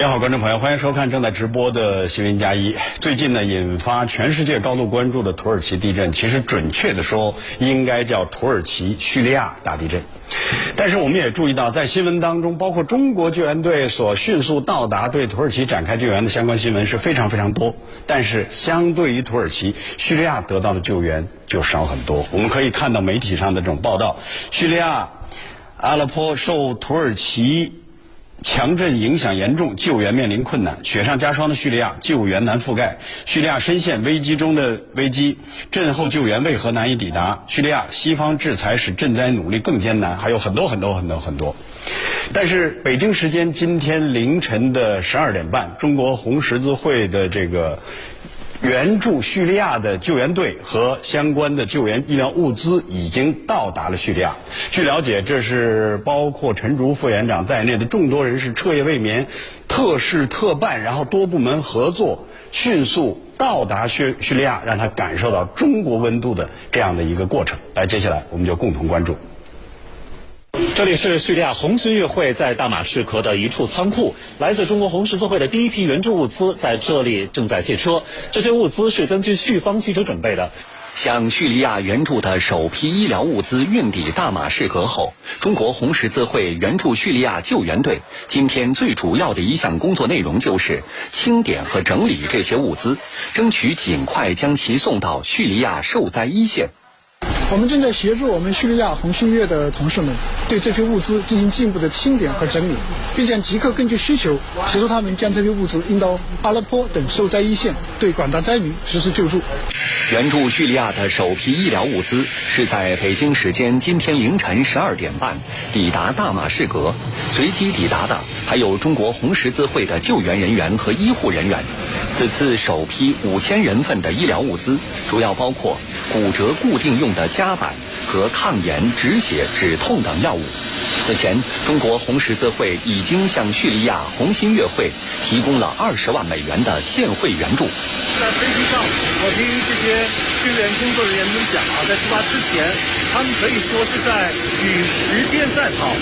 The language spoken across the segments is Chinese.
你好，观众朋友，欢迎收看正在直播的新闻加一。最近呢，引发全世界高度关注的土耳其地震，其实准确的说，应该叫土耳其叙利亚大地震。但是我们也注意到，在新闻当中，包括中国救援队所迅速到达对土耳其展开救援的相关新闻是非常非常多。但是，相对于土耳其，叙利亚得到的救援就少很多。我们可以看到媒体上的这种报道，叙利亚阿勒颇受土耳其。强震影响严重，救援面临困难。雪上加霜的叙利亚，救援难覆盖。叙利亚深陷危机中的危机，震后救援为何难以抵达？叙利亚西方制裁使赈灾努力更艰难，还有很多很多很多很多。但是北京时间今天凌晨的十二点半，中国红十字会的这个。援助叙利亚的救援队和相关的救援医疗物资已经到达了叙利亚。据了解，这是包括陈竹副院长在内的众多人士彻夜未眠、特事特办，然后多部门合作，迅速到达叙叙利亚，让他感受到中国温度的这样的一个过程。来，接下来我们就共同关注。这里是叙利亚红新月会在大马士革的一处仓库，来自中国红十字会的第一批援助物资在这里正在卸车。这些物资是根据叙方需求准备的。向叙利亚援助的首批医疗物资运抵大马士革后，中国红十字会援助叙利亚救援队今天最主要的一项工作内容就是清点和整理这些物资，争取尽快将其送到叙利亚受灾一线。我们正在协助我们叙利亚红新月的同事们对这批物资进行进一步的清点和整理，并将即刻根据需求协助他们将这批物资运到阿勒颇等受灾一线，对广大灾民实施救助。援助叙利亚的首批医疗物资是在北京时间今天凌晨十二点半抵达大马士革，随机抵达的还有中国红十字会的救援人员和医护人员。此次首批五千人份的医疗物资主要包括骨折固定用的。夹板和抗炎、止血、止痛等药物。此前，中国红十字会已经向叙利亚红新月会提供了二十万美元的现汇援助。在飞机上，我听这些救援工作人员们讲啊，在出发之前，他们可以说是在与时间赛跑，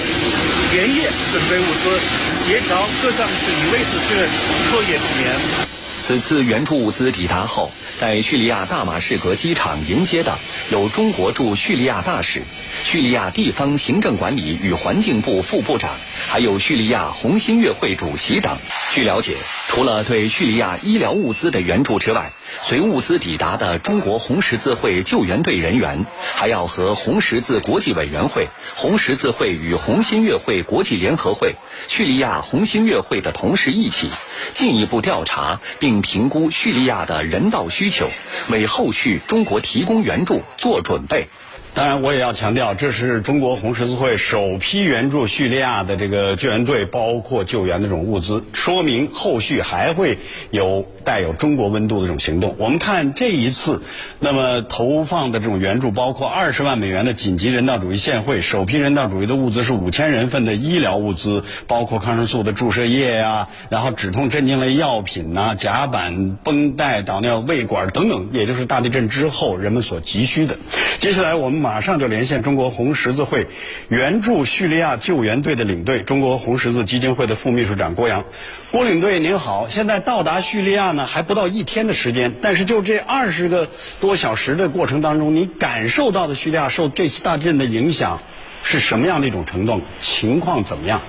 连夜准备物资，协调各项事宜，为此是彻夜不眠。此次援助物资抵达后，在叙利亚大马士革机场迎接的有中国驻叙利亚大使、叙利亚地方行政管理与环境部副部长，还有叙利亚红新月会主席等。据了解，除了对叙利亚医疗物资的援助之外，随物资抵达的中国红十字会救援队人员，还要和红十字国际委员会、红十字会与红新月会国际联合会、叙利亚红新月会的同事一起，进一步调查并评估叙利亚的人道需求，为后续中国提供援助做准备。当然，我也要强调，这是中国红十字会首批援助叙利亚的这个救援队，包括救援的这种物资，说明后续还会有带有中国温度的这种行动。我们看这一次，那么投放的这种援助，包括二十万美元的紧急人道主义献惠，首批人道主义的物资是五千人份的医疗物资，包括抗生素的注射液呀，然后止痛镇静类药品呐，夹板、绷带、导尿胃管等等，也就是大地震之后人们所急需的。接下来我们马。上就连线中国红十字会援助叙利亚救援队的领队，中国红十字基金会的副秘书长郭阳。郭领队您好，现在到达叙利亚还不到一天的时间，但是就这二十个多小时的过程当中，你感受到的叙利亚受这次大地震的影响是什么样的一种程度？情况怎么样？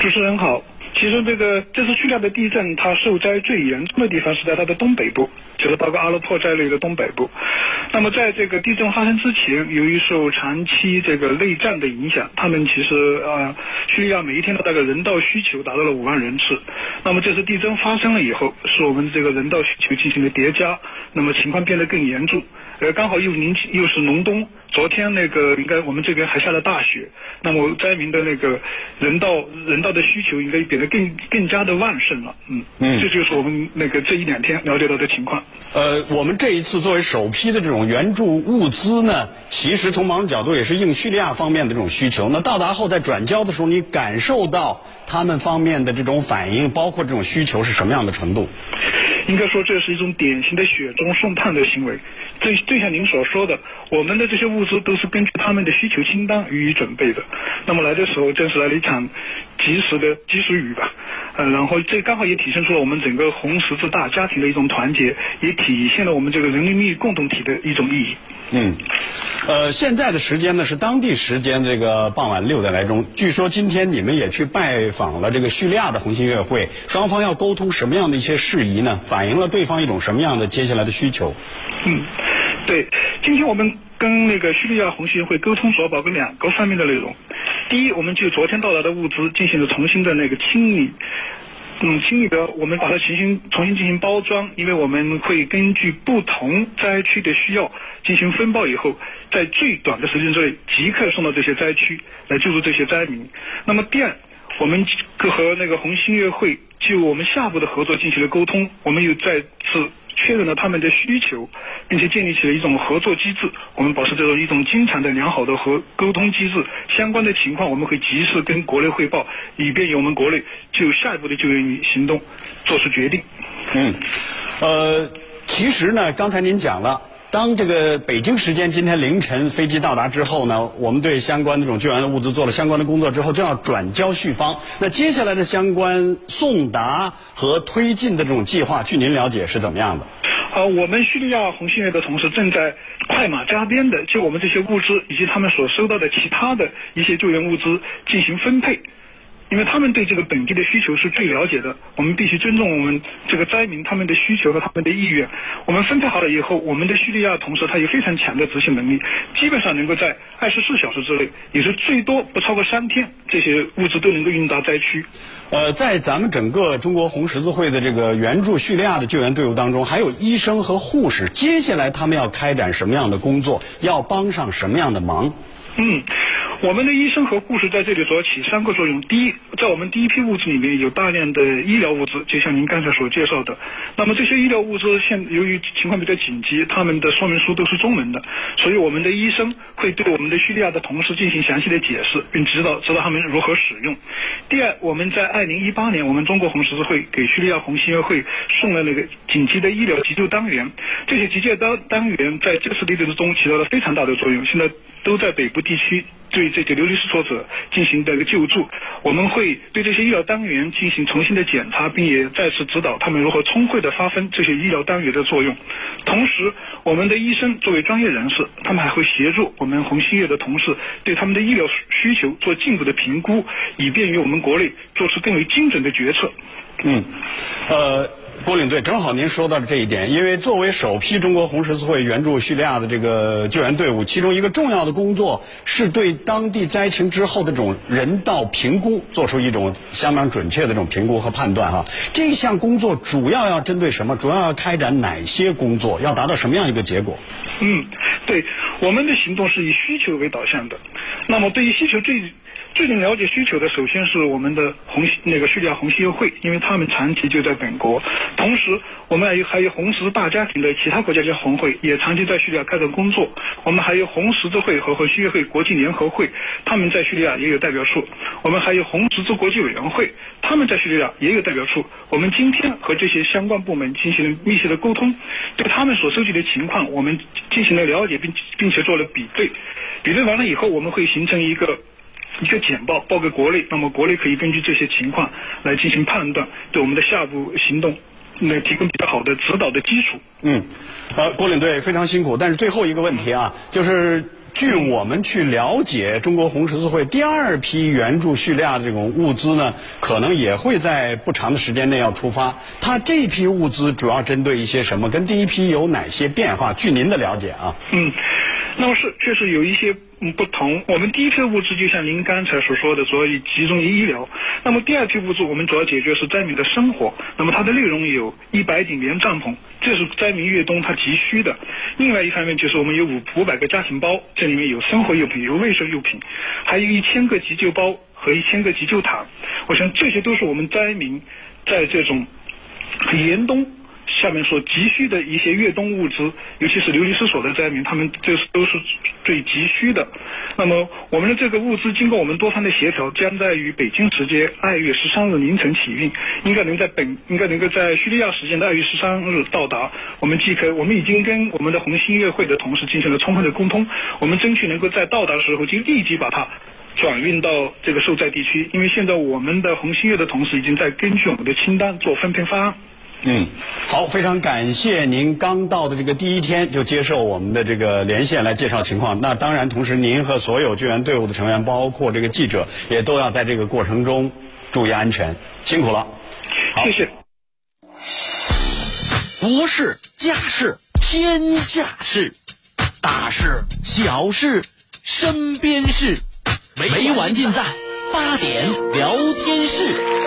主持人好。其实这个这次叙利亚的地震，它受灾最严重的地方是在它的东北部，就是包括阿勒颇在内的东北部。那么在这个地震发生之前，由于受长期这个内战的影响，他们其实啊，叙利亚每一天的那个人道需求达到了五万人次。那么这次地震发生了以后，使我们这个人道需求进行了叠加，那么情况变得更严重。呃，刚好又临又是隆冬，昨天那个应该我们这边还下了大雪，那么灾民的那个人道人道的需求应该变得更更加的旺盛了。嗯嗯，这就是我们那个这一两天了解到的情况。呃，我们这一次作为首批的这种援助物资呢，其实从某种角度也是应叙利亚方面的这种需求。那到达后在转交的时候，你感受到他们方面的这种反应，包括这种需求是什么样的程度？应该说这是一种典型的雪中送炭的行为。正正像您所说的，我们的这些物资都是根据他们的需求清单予以准备的。那么来的时候，正是来了一场及时的及时雨吧。呃，然后这刚好也体现出了我们整个红十字大家庭的一种团结，也体现了我们这个人民币共同体的一种意义。嗯，呃，现在的时间呢是当地时间这个傍晚六点来钟。据说今天你们也去拜访了这个叙利亚的红新月会，双方要沟通什么样的一些事宜呢？反映了对方一种什么样的接下来的需求？嗯。对，今天我们跟那个叙利亚红新会沟通主要包括两个方面的内容。第一，我们就昨天到达的物资进行了重新的那个清理，嗯，清理的我们把它重新重新进行包装，因为我们会根据不同灾区的需要进行分包以后，在最短的时间之内即刻送到这些灾区来救助这些灾民。那么第二，我们和那个红新月会就我们下步的合作进行了沟通，我们又再次。确认了他们的需求，并且建立起了一种合作机制。我们保持这种一种经常的良好的和沟通机制。相关的情况，我们会及时跟国内汇报，以便于我们国内就下一步的救援行动做出决定。嗯，呃，其实呢，刚才您讲了。当这个北京时间今天凌晨飞机到达之后呢，我们对相关的这种救援的物资做了相关的工作之后，就要转交叙方。那接下来的相关送达和推进的这种计划，据您了解是怎么样的？呃，我们叙利亚红新月的同事正在快马加鞭的就我们这些物资以及他们所收到的其他的一些救援物资进行分配。因为他们对这个本地的需求是最了解的，我们必须尊重我们这个灾民他们的需求和他们的意愿。我们分配好了以后，我们的叙利亚同事他有非常强的执行能力，基本上能够在二十四小时之内，也是最多不超过三天，这些物资都能够运到灾区。呃，在咱们整个中国红十字会的这个援助叙利亚的救援队伍当中，还有医生和护士，接下来他们要开展什么样的工作，要帮上什么样的忙？嗯。我们的医生和护士在这里主要起三个作用。第一，在我们第一批物资里面有大量的医疗物资，就像您刚才所介绍的。那么这些医疗物资现由于情况比较紧急，他们的说明书都是中文的，所以我们的医生会对我们的叙利亚的同事进行详细的解释，并指导指导他们如何使用。第二，我们在二零一八年，我们中国红十字会给叙利亚红新月会送了那个紧急的医疗急救单元，这些急救单单元在这次地震之中起到了非常大的作用。现在都在北部地区。对这个流离失所者进行的一个救助，我们会对这些医疗单元进行重新的检查，并也再次指导他们如何充分的发挥这些医疗单元的作用。同时，我们的医生作为专业人士，他们还会协助我们红新月的同事对他们的医疗需求做进一步的评估，以便于我们国内做出更为精准的决策。嗯，呃。郭领队，正好您说到了这一点，因为作为首批中国红十字会援助叙利亚的这个救援队伍，其中一个重要的工作是对当地灾情之后的这种人道评估做出一种相当准确的这种评估和判断哈。这项工作主要要针对什么？主要要开展哪些工作？要达到什么样一个结果？嗯，对，我们的行动是以需求为导向的。那么对于需求最最能了解需求的，首先是我们的红那个叙利亚红新月会，因为他们长期就在本国。同时，我们还有还有红十字大家庭的其他国家的红会，也长期在叙利亚开展工作。我们还有红十字会和红新月会国际联合会，他们在叙利亚也有代表处。我们还有红十字国际委员会，他们在叙利亚也有代表处。我们今天和这些相关部门进行了密切的沟通，对他们所收集的情况，我们进行了了解，并并且做了比对。比对完了以后，我们会形成一个。一个简报报给国内，那么国内可以根据这些情况来进行判断，对我们的下一步行动来提供比较好的指导的基础。嗯，呃，郭领队非常辛苦，但是最后一个问题啊，就是据我们去了解，中国红十字会第二批援助叙利亚的这种物资呢，可能也会在不长的时间内要出发。它这批物资主要针对一些什么？跟第一批有哪些变化？据您的了解啊？嗯，那么是确实有一些不同。我们第一批物资就像您刚才所说的，主要以集中于医疗。那么第二批物资，我们主要解决是灾民的生活。那么它的内容有一百顶棉帐篷，这是灾民越冬他急需的。另外一方面就是我们有五五百个家庭包，这里面有生活用品、有卫生用品，还有一千个急救包和一千个急救毯。我想这些都是我们灾民在这种严冬。下面所急需的一些越冬物资，尤其是流离失所的灾民，他们这是都是最急需的。那么我们的这个物资经过我们多方的协调，将在于北京时间二月十三日凌晨起运，应该能在本应该能够在叙利亚时间的二月十三日到达。我们即可，我们已经跟我们的红新月会的同事进行了充分的沟通，我们争取能够在到达的时候就立即把它转运到这个受灾地区。因为现在我们的红新月的同事已经在根据我们的清单做分配方案。嗯，好，非常感谢您刚到的这个第一天就接受我们的这个连线来介绍情况。那当然，同时您和所有救援队伍的成员，包括这个记者，也都要在这个过程中注意安全，辛苦了。好，谢谢。国事、家事、天下事，大事、小事、身边事，每晚尽在八点聊天室。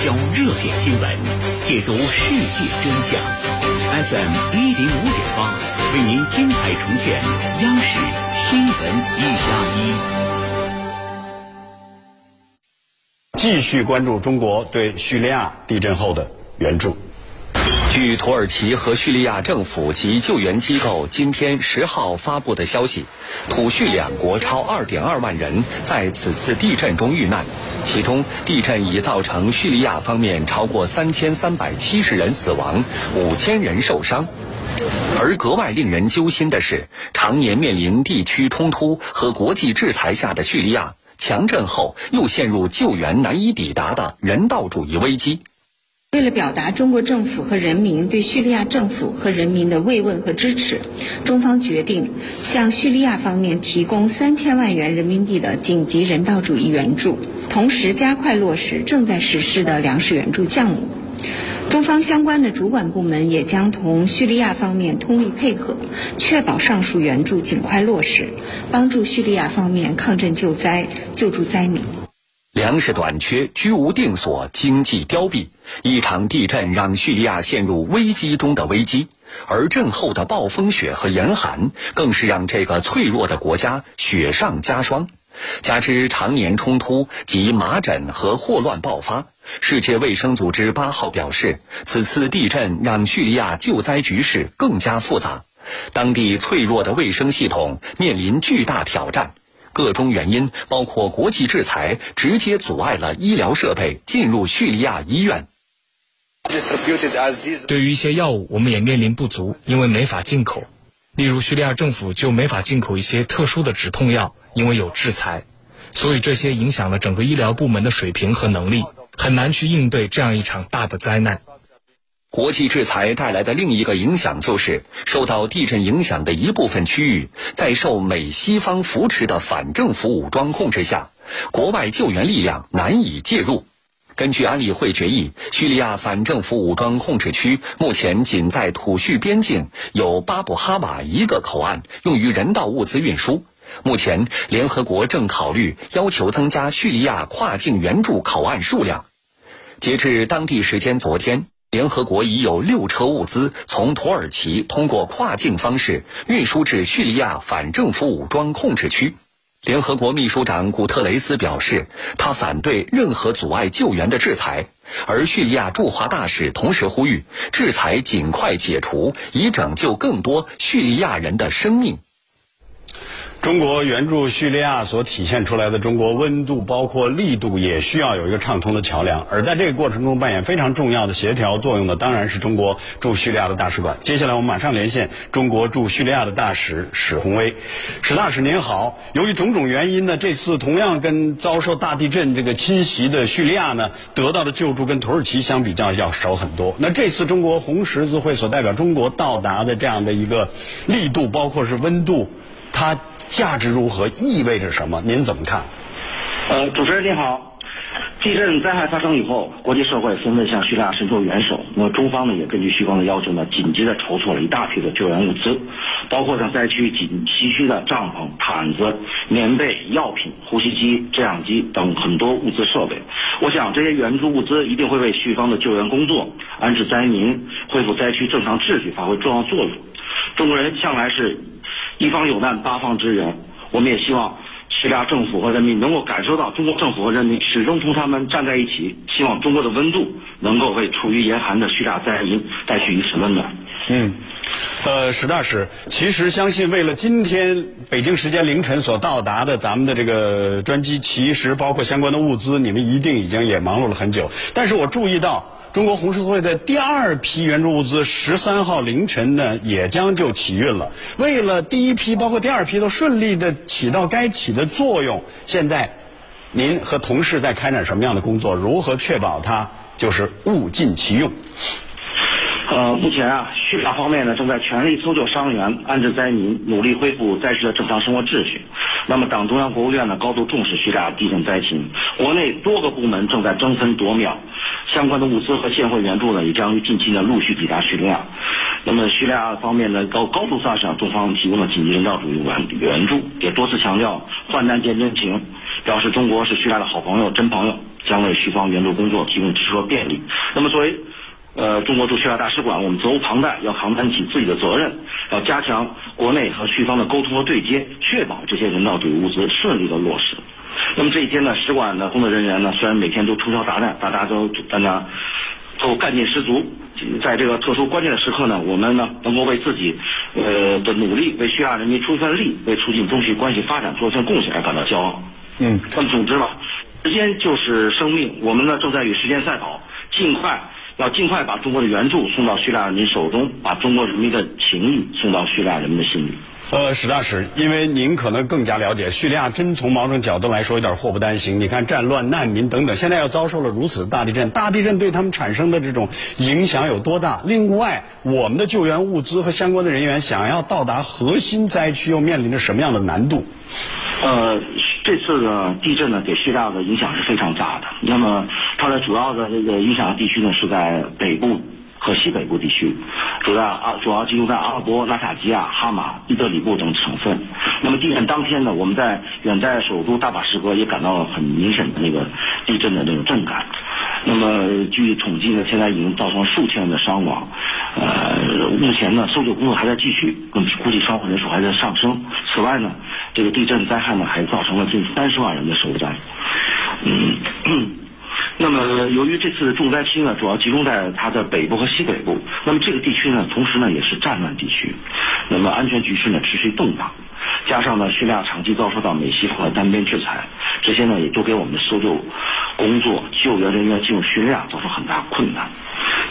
聚焦热点新闻，解读世界真相。FM 一零五点八，为您精彩重现央视新闻一加一。继续关注中国对叙利亚地震后的援助。据土耳其和叙利亚政府及救援机构今天十号发布的消息，土叙两国超二点二万人在此次地震中遇难，其中地震已造成叙利亚方面超过三千三百七十人死亡，五千人受伤。而格外令人揪心的是，常年面临地区冲突和国际制裁下的叙利亚，强震后又陷入救援难以抵达的人道主义危机。为了表达中国政府和人民对叙利亚政府和人民的慰问和支持，中方决定向叙利亚方面提供三千万元人民币的紧急人道主义援助，同时加快落实正在实施的粮食援助项目。中方相关的主管部门也将同叙利亚方面通力配合，确保上述援助尽快落实，帮助叙利亚方面抗震救灾，救助灾民。粮食短缺，居无定所，经济凋敝。一场地震让叙利亚陷入危机中的危机，而震后的暴风雪和严寒，更是让这个脆弱的国家雪上加霜。加之常年冲突及麻疹和霍乱爆发，世界卫生组织八号表示，此次地震让叙利亚救灾局势更加复杂，当地脆弱的卫生系统面临巨大挑战。各种原因，包括国际制裁，直接阻碍了医疗设备进入叙利亚医院。对于一些药物，我们也面临不足，因为没法进口。例如，叙利亚政府就没法进口一些特殊的止痛药，因为有制裁。所以这些影响了整个医疗部门的水平和能力，很难去应对这样一场大的灾难。国际制裁带来的另一个影响就是，受到地震影响的一部分区域，在受美西方扶持的反政府武装控制下，国外救援力量难以介入。根据安理会决议，叙利亚反政府武装控制区目前仅在土叙边境有巴布哈瓦一个口岸用于人道物资运输。目前，联合国正考虑要求增加叙利亚跨境援助口岸数量。截至当地时间昨天。联合国已有六车物资从土耳其通过跨境方式运输至叙利亚反政府武装控制区。联合国秘书长古特雷斯表示，他反对任何阻碍救援的制裁，而叙利亚驻华大使同时呼吁制裁尽快解除，以拯救更多叙利亚人的生命。中国援助叙利亚所体现出来的中国温度，包括力度，也需要有一个畅通的桥梁。而在这个过程中扮演非常重要的协调作用的，当然是中国驻叙利亚的大使馆。接下来我们马上连线中国驻叙利亚的大使史宏威，史大使您好。由于种种原因呢，这次同样跟遭受大地震这个侵袭的叙利亚呢，得到的救助跟土耳其相比较要少很多。那这次中国红十字会所代表中国到达的这样的一个力度，包括是温度，它。价值如何？意味着什么？您怎么看？呃，主持人您好。地震灾害发生以后，国际社会纷纷向叙利亚伸出援手。那么中方呢，也根据叙方的要求呢，紧急的筹措了一大批的救援物资，包括像灾区紧急需的帐篷、毯子、棉被、药品、呼吸机、制氧机等很多物资设备。我想这些援助物资一定会为叙方的救援工作、安置灾民、恢复灾区正常秩序发挥重要作用。中国人向来是。一方有难，八方支援。我们也希望叙利亚政府和人民能够感受到中国政府和人民始终同他们站在一起。希望中国的温度能够为处于严寒的叙利亚灾民带去一丝温暖。嗯，呃，史大使，其实相信为了今天北京时间凌晨所到达的咱们的这个专机，其实包括相关的物资，你们一定已经也忙碌了很久。但是我注意到。中国红十字会的第二批援助物资十三号凌晨呢，也将就起运了。为了第一批包括第二批都顺利的起到该起的作用，现在您和同事在开展什么样的工作？如何确保它就是物尽其用？呃，目前啊，叙利亚方面呢正在全力搜救伤员、安置灾民，努力恢复灾区的正常生活秩序。那么，党中央、国务院呢高度重视叙利亚地震灾情，国内多个部门正在争分夺秒，相关的物资和现货援助呢也将于近期呢陆续抵达叙利亚。那么，叙利亚方面呢高高度赞赏中方提供的紧急人道主义援援助，也多次强调患难见真情，表示中国是叙利亚的好朋友、真朋友，将为叙方援助工作提供支持和便利。那么，作为呃，中国驻叙利亚大使馆，我们责无旁贷，要扛担起自己的责任，要加强国内和叙方的沟通和对接，确保这些人道主义物资顺利的落实。那么这一天呢，使馆的工作人员呢，虽然每天都通宵达旦，大家都大家都干劲十足，在这个特殊关键的时刻呢，我们呢能够为自己呃的努力，为叙利亚人民出一份力，为促进中叙关系发展做一份贡献而感到骄傲。嗯，那么总之吧，时间就是生命，我们呢正在与时间赛跑，尽快。要尽快把中国的援助送到叙利亚人民手中，把中国人民的情谊送到叙利亚人民的心里。呃，史大使，因为您可能更加了解叙利亚，真从某种角度来说有点祸不单行。你看战乱、难民等等，现在又遭受了如此的大地震，大地震对他们产生的这种影响有多大？另外，我们的救援物资和相关的人员想要到达核心灾区，又面临着什么样的难度？呃。这次的地震呢，给叙利亚的影响是非常大的。那么，它的主要的这个影响地区呢，是在北部。和西北部地区，主要啊主要集中在阿拉伯、拉塔基亚、哈马、伊德里布等省份。那么地震当天呢，我们在远在首都大马士革也感到了很明显的那个地震的那种震感。那么据统计呢，现在已经造成数千人的伤亡。呃，目前呢，搜救工作还在继续，那么估计伤亡人数还在上升。此外呢，这个地震灾害呢，还造成了近三十万人的受灾。嗯。那么，由于这次的重灾区呢，主要集中在它的北部和西北部。那么这个地区呢，同时呢也是战乱地区，那么安全局势呢持续动荡，加上呢叙利亚长期遭受到美西方的单边制裁，这些呢也都给我们的搜救工作、救援人员进入叙利亚造成很大困难。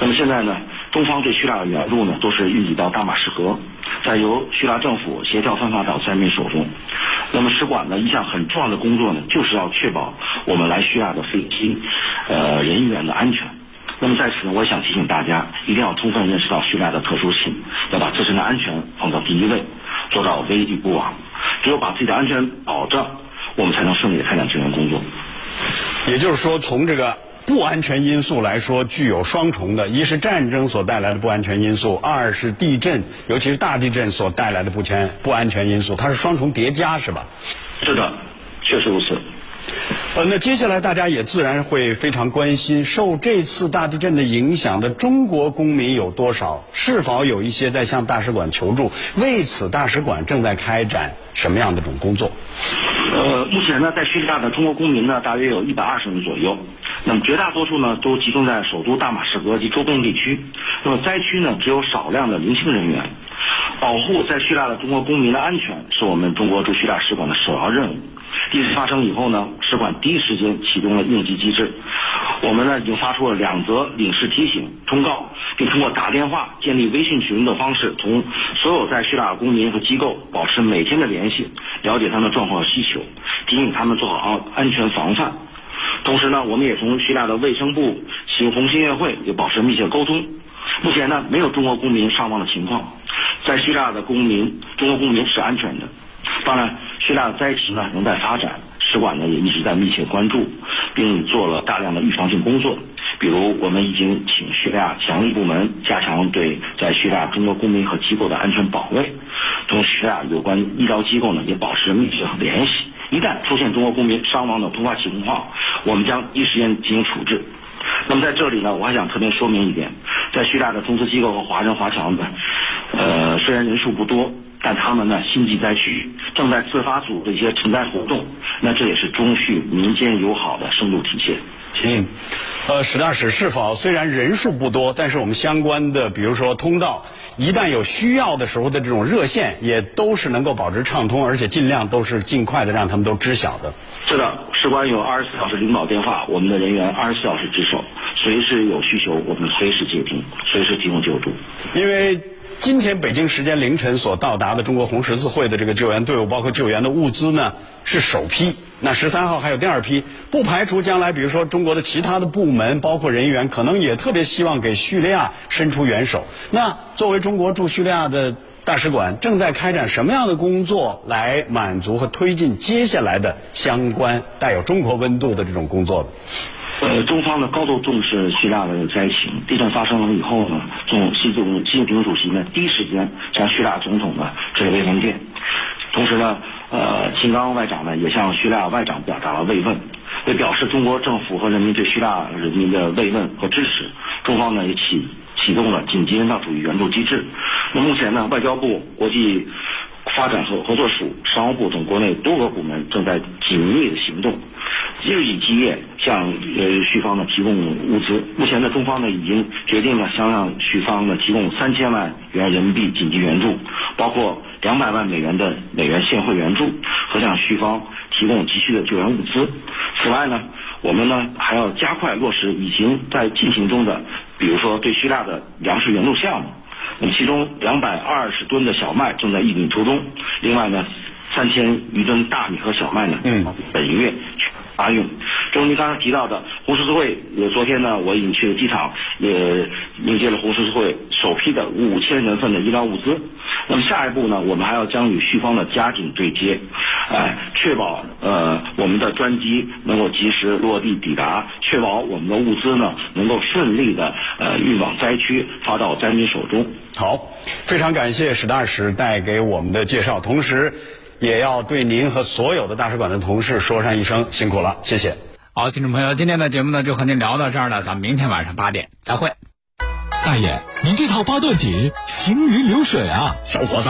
那么现在呢，中方对叙利亚的援助呢，都是运抵到大马士革，再由叙利亚政府协调分发到灾民手中。那么使馆呢，一项很重要的工作呢，就是要确保我们来叙利亚的飞机，呃人员的安全。那么在此呢，我想提醒大家，一定要充分认识到叙利亚的特殊性，要把自身的安全放到第一位，做到危地不往。只有把自己的安全保障，我们才能顺利的开展救援工作。也就是说，从这个。不安全因素来说，具有双重的：一是战争所带来的不安全因素，二是地震，尤其是大地震所带来的不全不安全因素，它是双重叠加，是吧？是的，确实如此。呃，那接下来大家也自然会非常关心，受这次大地震的影响的中国公民有多少？是否有一些在向大使馆求助？为此，大使馆正在开展什么样的种工作？呃，目前呢，在叙利亚的中国公民呢，大约有一百二十人左右。那么绝大多数呢，都集中在首都大马士革及周边地区。那么灾区呢，只有少量的零星人员。保护在叙利亚的中国公民的安全是我们中国驻叙利亚使馆的首要任务。地震发生以后呢，使馆第一时间启动了应急机制。我们呢已经发出了两则领事提醒通告，并通过打电话、建立微信群的方式，同所有在叙利亚公民和机构保持每天的联系，了解他们的状况和需求，提醒他们做好安全防范。同时呢，我们也同叙利亚的卫生部、新红新月会也保持密切沟通。目前呢，没有中国公民伤亡的情况，在叙利亚的公民，中国公民是安全的。当然，叙利亚的灾情呢仍在发展，使馆呢也一直在密切关注，并做了大量的预防性工作。比如，我们已经请叙利亚强力部门加强对在叙利亚中国公民和机构的安全保卫，同叙利亚有关医疗机构呢也保持密切联系。一旦出现中国公民伤亡的突发情况，我们将第一时间进行处置。那么在这里呢，我还想特别说明一点，在叙利亚的中资机构和华人华侨们，呃，虽然人数不多，但他们呢心系灾区，正在自发组织一些存在活动，那这也是中叙民间友好的深度体现。嗯，呃，史大使是否虽然人数不多，但是我们相关的，比如说通道，一旦有需要的时候的这种热线，也都是能够保持畅通，而且尽量都是尽快的让他们都知晓的。是的，事关有二十四小时领导电话，我们的人员二十四小时值守，随时有需求，我们随时接听，随时提供救助。因为今天北京时间凌晨所到达的中国红十字会的这个救援队伍，包括救援的物资呢，是首批。那十三号还有第二批，不排除将来，比如说中国的其他的部门，包括人员，可能也特别希望给叙利亚伸出援手。那作为中国驻叙利亚的大使馆，正在开展什么样的工作来满足和推进接下来的相关带有中国温度的这种工作呢？呃，中方呢高度重视叙利亚的灾情。地震发生了以后呢，总习总习近平主席呢第一时间向叙利亚总统呢致了慰问电，同时呢，呃，秦刚外长呢也向叙利亚外长表达了慰问，为表示中国政府和人民对叙利亚人民的慰问和支持，中方呢也启启动了紧急人道主义援助机制。那目前呢，外交部、国际发展和合作署、商务部等国内多个部门正在紧密的行动，日以继夜向呃叙方呢提供物资。目前呢，中方呢已经决定了向让叙方呢提供三千万元人民币紧急援助，包括两百万美元的美元现汇援助和向叙方提供急需的救援物资。此外呢，我们呢还要加快落实已经在进行中的，比如说对叙利亚的粮食援助项目。那么其中两百二十吨的小麦正在运运途中，另外呢，三千余吨大米和小麦呢，嗯，本月发运。正如您刚才提到的，红十字会，呃，昨天呢，我已经去了机场，也迎接了红十字会首批的五千人份的医疗物资。那么下一步呢，我们还要将与叙方的加紧对接，哎，确保呃我们的专机能够及时落地抵达，确保我们的物资呢能够顺利的呃运往灾区，发到灾民手中。好，非常感谢史大使带给我们的介绍，同时也要对您和所有的大使馆的同事说上一声辛苦了，谢谢。好，听众朋友，今天的节目呢就和您聊到这儿了，咱们明天晚上八点再会。大爷，您这套八段锦行云流水啊！小伙子，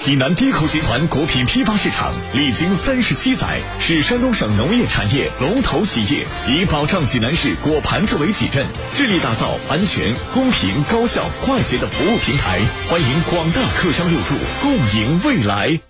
济南低口集团果品批发市场历经三十七载，是山东省农业产业龙头企业，以保障济南市果盘子为己任，致力打造安全、公平、高效、快捷的服务平台。欢迎广大客商入驻，共赢未来。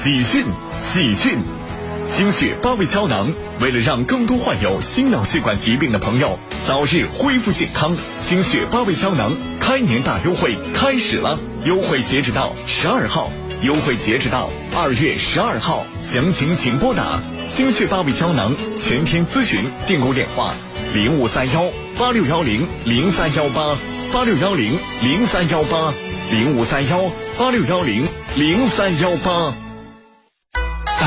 喜讯！喜讯！心血八味胶囊为了让更多患有心脑血管疾病的朋友早日恢复健康，心血八味胶囊开年大优惠开始了，优惠截止到十二号。优惠截止到二月十二号，详情请拨打心血八味胶囊全天咨询订购电话零五三幺八六幺零零三幺八八六幺零零三幺八零五三幺八六幺零零三幺八。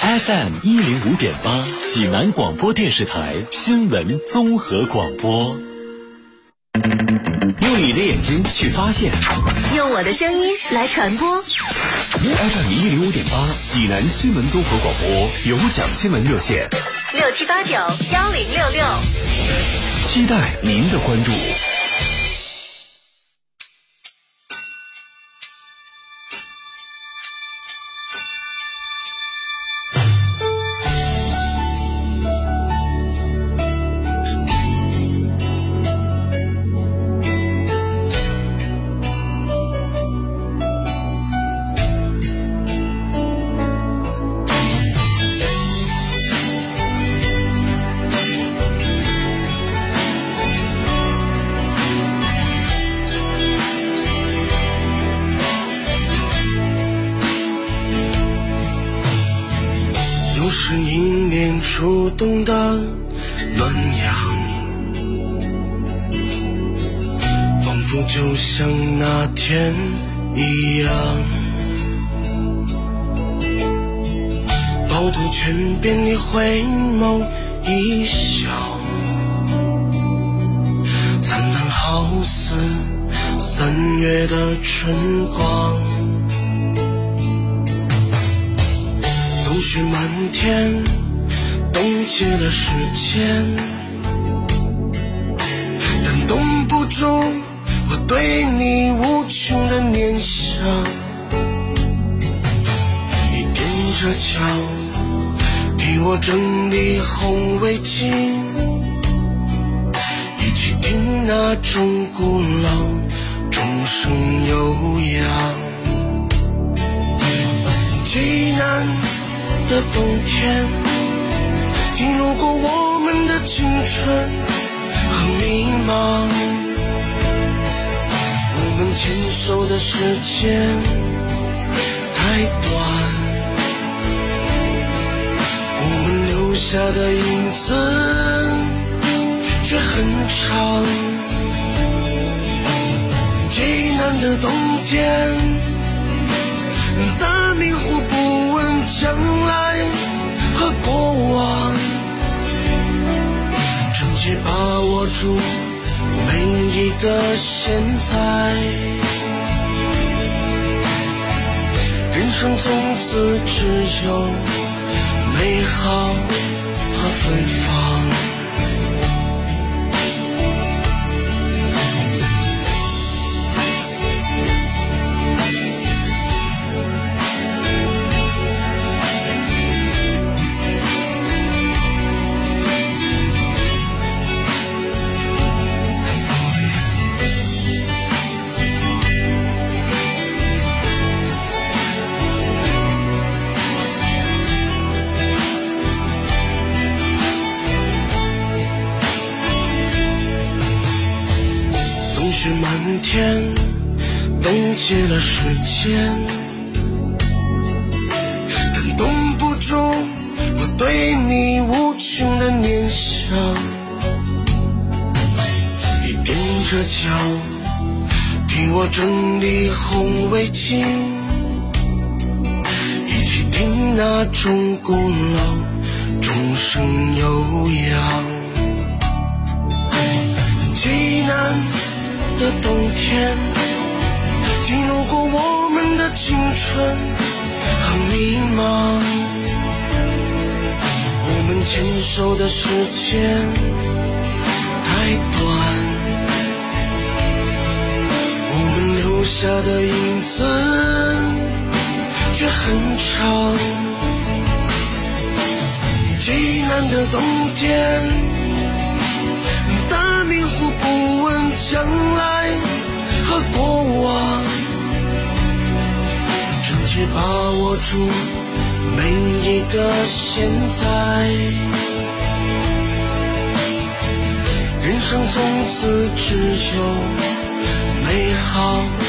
FM 一零五点八，济南广播电视台新闻综合广播。用你的眼睛去发现，用我的声音来传播。FM 一零五点八，济南新闻综合广播有奖新闻热线六七八九幺零六六，期待您的关注。一样。趵突泉边，你回眸一笑，灿烂好似三月的春光。冬雪漫天，冻结了时间，但冻不住我对你无我整理红围巾，一起听那钟鼓楼钟声悠扬。济南。的冬天，记录过我们的青春和迷茫。我们牵手的时间太下的影子却很长。济南的冬天。大明湖不问将来和过往，真切把握住每一个现在。人生从此只有美好和芬芳。冻结了时间，但冻不住我对你无穷的念想。你踮着脚，替我整理红围巾，一起听那种古老青春和迷茫。我们牵手的时间太短，我们留下的影子却很长。济南的冬天，大明湖不问将来和过往，去把握住每一个现在。人生从此只有美好。